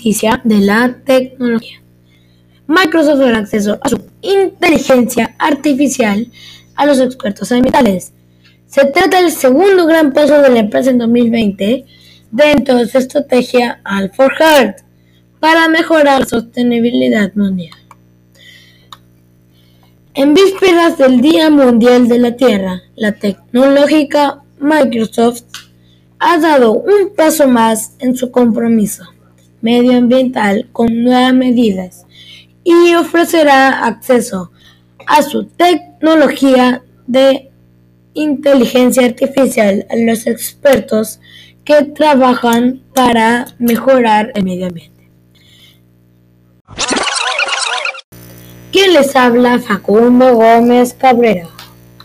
noticia de la tecnología. Microsoft dará acceso a su inteligencia artificial a los expertos ambientales. Se trata del segundo gran paso de la empresa en 2020 dentro de su estrategia All Heart para mejorar la sostenibilidad mundial. En vísperas del Día Mundial de la Tierra, la tecnológica Microsoft ha dado un paso más en su compromiso medioambiental con nuevas medidas y ofrecerá acceso a su tecnología de inteligencia artificial a los expertos que trabajan para mejorar el medio ambiente. ¿Quién les habla? Facundo Gómez Cabrera.